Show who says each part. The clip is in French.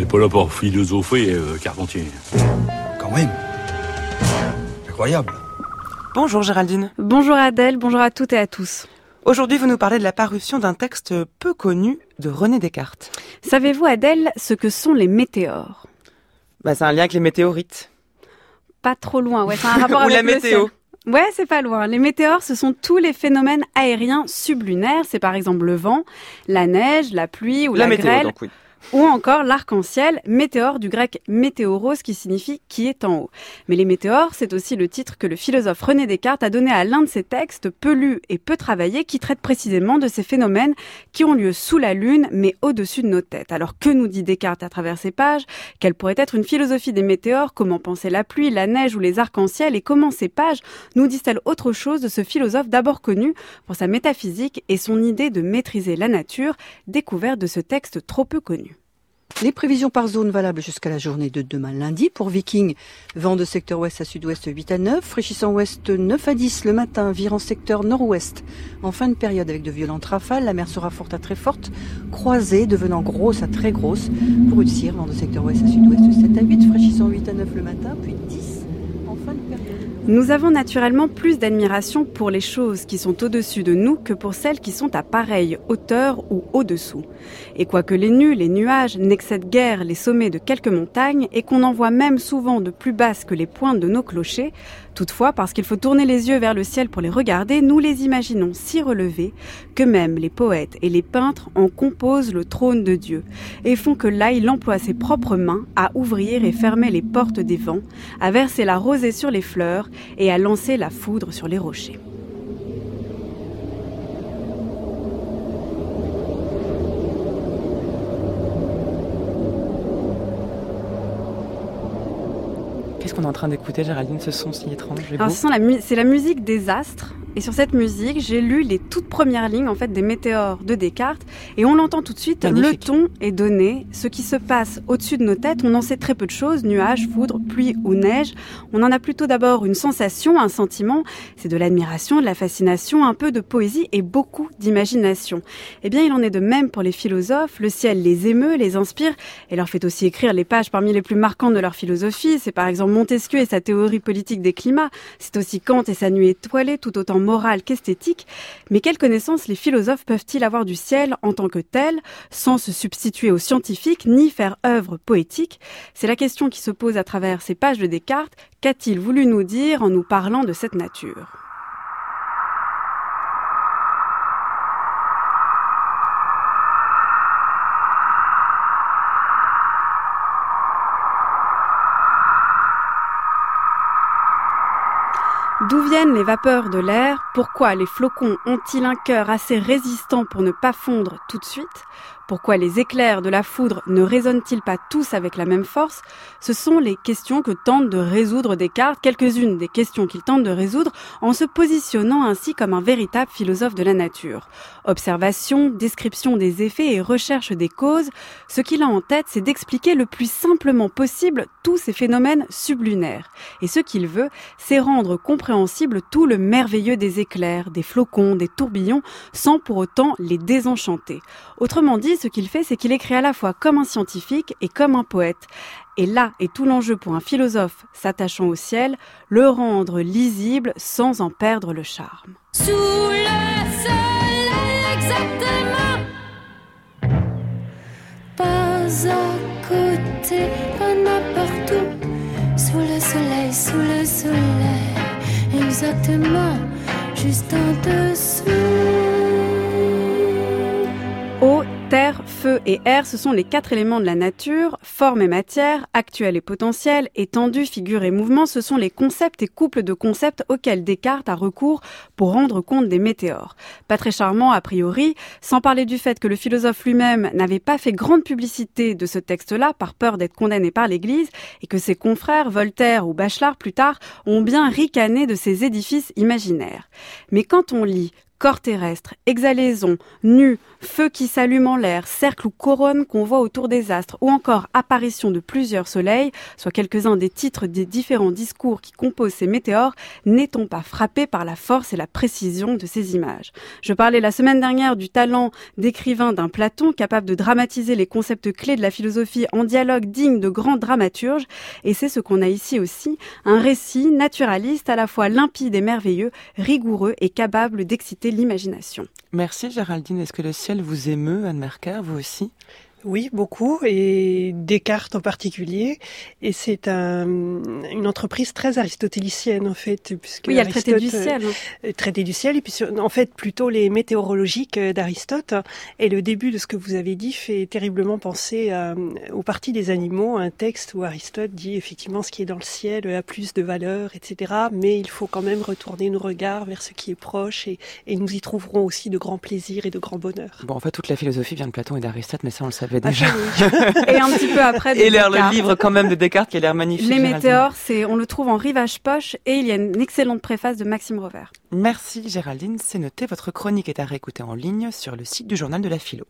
Speaker 1: n'est pas là pour philosopher, euh, Carpentier.
Speaker 2: Quand même. Incroyable.
Speaker 3: Bonjour Géraldine.
Speaker 4: Bonjour Adèle, bonjour à toutes et à tous.
Speaker 3: Aujourd'hui, vous nous parlez de la parution d'un texte peu connu de René Descartes.
Speaker 4: Savez-vous Adèle ce que sont les météores?
Speaker 3: Bah, c'est un lien avec les météorites.
Speaker 4: Pas trop loin, ouais, c'est un rapport
Speaker 3: Ou
Speaker 4: avec
Speaker 3: la
Speaker 4: le
Speaker 3: météo.
Speaker 4: ciel. Ouais, c'est pas loin. Les météores, ce sont tous les phénomènes aériens sublunaires. C'est par exemple le vent, la neige, la pluie ou la,
Speaker 3: la météo,
Speaker 4: grêle,
Speaker 3: donc oui.
Speaker 4: Ou encore l'arc-en-ciel, météore du grec météoros qui signifie qui est en haut. Mais les météores, c'est aussi le titre que le philosophe René Descartes a donné à l'un de ses textes peu lus et peu travaillés qui traite précisément de ces phénomènes qui ont lieu sous la lune mais au-dessus de nos têtes. Alors que nous dit Descartes à travers ces pages? Quelle pourrait être une philosophie des météores? Comment penser la pluie, la neige ou les arcs-en-ciel? Et comment ces pages nous disent-elles autre chose de ce philosophe d'abord connu pour sa métaphysique et son idée de maîtriser la nature, découverte de ce texte trop peu connu?
Speaker 5: Les prévisions par zone valables jusqu'à la journée de demain lundi. Pour Viking, vent de secteur ouest à sud-ouest 8 à 9, fraîchissant ouest 9 à 10 le matin, virant secteur nord-ouest. En fin de période avec de violentes rafales, la mer sera forte à très forte, croisée devenant grosse à très grosse. Pour Utsir, vent de secteur ouest à sud-ouest 7 à 8, fraîchissant 8 à 9 le matin, puis 10
Speaker 4: Nous avons naturellement plus d'admiration pour les choses qui sont au-dessus de nous que pour celles qui sont à pareille hauteur ou au-dessous. Et quoique les nues, les nuages n'excèdent guère les sommets de quelques montagnes et qu'on en voit même souvent de plus basses que les pointes de nos clochers, toutefois, parce qu'il faut tourner les yeux vers le ciel pour les regarder, nous les imaginons si relevés que même les poètes et les peintres en composent le trône de Dieu et font que là il emploie ses propres mains à ouvrir et fermer les portes des vents, à verser la sur les fleurs et à lancer la foudre sur les rochers.
Speaker 3: Qu'est-ce qu'on est en train d'écouter, Géraldine Ce son si étrange
Speaker 4: la mu- c'est la musique des astres. Et sur cette musique, j'ai lu les toutes premières lignes en fait des météores de Descartes. Et on l'entend tout de suite.
Speaker 3: Magnifique.
Speaker 4: Le ton est donné. Ce qui se passe au-dessus de nos têtes, on en sait très peu de choses. Nuages, foudre, pluie ou neige. On en a plutôt d'abord une sensation, un sentiment. C'est de l'admiration, de la fascination, un peu de poésie et beaucoup d'imagination. Eh bien, il en est de même pour les philosophes. Le ciel les émeut, les inspire et leur fait aussi écrire les pages parmi les plus marquantes de leur philosophie. C'est par exemple Montesquieu et sa théorie politique des climats. C'est aussi Kant et sa nuit étoilée, tout autant morale qu'esthétique. Mais quelle connaissance les philosophes peuvent-ils avoir du ciel en tant que tel, sans se substituer aux scientifiques ni faire œuvre poétique? C'est la question qui se pose à travers ces pages de Descartes. Qu'a-t-il voulu nous dire en nous parlant de cette nature? D'où viennent les vapeurs de l'air? Pourquoi les flocons ont-ils un cœur assez résistant pour ne pas fondre tout de suite? Pourquoi les éclairs de la foudre ne résonnent-ils pas tous avec la même force? Ce sont les questions que tente de résoudre Descartes, quelques-unes des questions qu'il tente de résoudre en se positionnant ainsi comme un véritable philosophe de la nature. Observation, description des effets et recherche des causes, ce qu'il a en tête, c'est d'expliquer le plus simplement possible tous ces phénomènes sublunaires. Et ce qu'il veut, c'est rendre compréhensible tout le merveilleux des éclairs, des flocons, des tourbillons, sans pour autant les désenchanter. Autrement dit, ce qu'il fait, c'est qu'il écrit à la fois comme un scientifique et comme un poète. Et là est tout l'enjeu pour un philosophe s'attachant au ciel, le rendre lisible sans en perdre le charme.
Speaker 6: Sous le soleil exactement Pas à côté, pas n'importe où Sous le soleil, sous le soleil Exactement, juste en dessous
Speaker 4: terre, feu et air, ce sont les quatre éléments de la nature. Forme et matière, actuel et potentiel, étendue, figure et mouvement, ce sont les concepts et couples de concepts auxquels Descartes a recours pour rendre compte des météores. Pas très charmant a priori, sans parler du fait que le philosophe lui-même n'avait pas fait grande publicité de ce texte-là par peur d'être condamné par l'Église et que ses confrères, Voltaire ou Bachelard plus tard, ont bien ricané de ces édifices imaginaires. Mais quand on lit corps terrestre, exhalaison, nu, feu qui s'allume en l'air, cercle ou couronne qu'on voit autour des astres, ou encore apparition de plusieurs soleils, soit quelques-uns des titres des différents discours qui composent ces météores, n'est-on pas frappé par la force et la précision de ces images? Je parlais la semaine dernière du talent d'écrivain d'un Platon capable de dramatiser les concepts clés de la philosophie en dialogue digne de grands dramaturges, et c'est ce qu'on a ici aussi, un récit naturaliste à la fois limpide et merveilleux, rigoureux et capable d'exciter l'imagination.
Speaker 3: Merci Géraldine. Est-ce que le ciel vous émeut, Anne Merker, vous aussi?
Speaker 7: Oui, beaucoup, et Descartes en particulier. Et c'est un, une entreprise très aristotélicienne, en fait.
Speaker 4: Puisque oui, il y a le traité du ciel. Hein.
Speaker 7: Euh, traité du ciel, et puis en fait plutôt les météorologiques euh, d'Aristote. Et le début de ce que vous avez dit fait terriblement penser à, aux parties des animaux, un texte où Aristote dit effectivement ce qui est dans le ciel a plus de valeur, etc. Mais il faut quand même retourner nos regards vers ce qui est proche, et, et nous y trouverons aussi de grands plaisirs et de grands bonheurs.
Speaker 3: Bon, en fait, toute la philosophie vient de Platon et d'Aristote, mais ça, on le savait déjà.
Speaker 4: et un petit peu après.
Speaker 3: et le livre quand même de Descartes qui a l'air magnifique.
Speaker 4: Les météores, c'est, on le trouve en rivage poche et il y a une excellente préface de Maxime Rover.
Speaker 3: Merci Géraldine, c'est noté. Votre chronique est à réécouter en ligne sur le site du journal de la philo.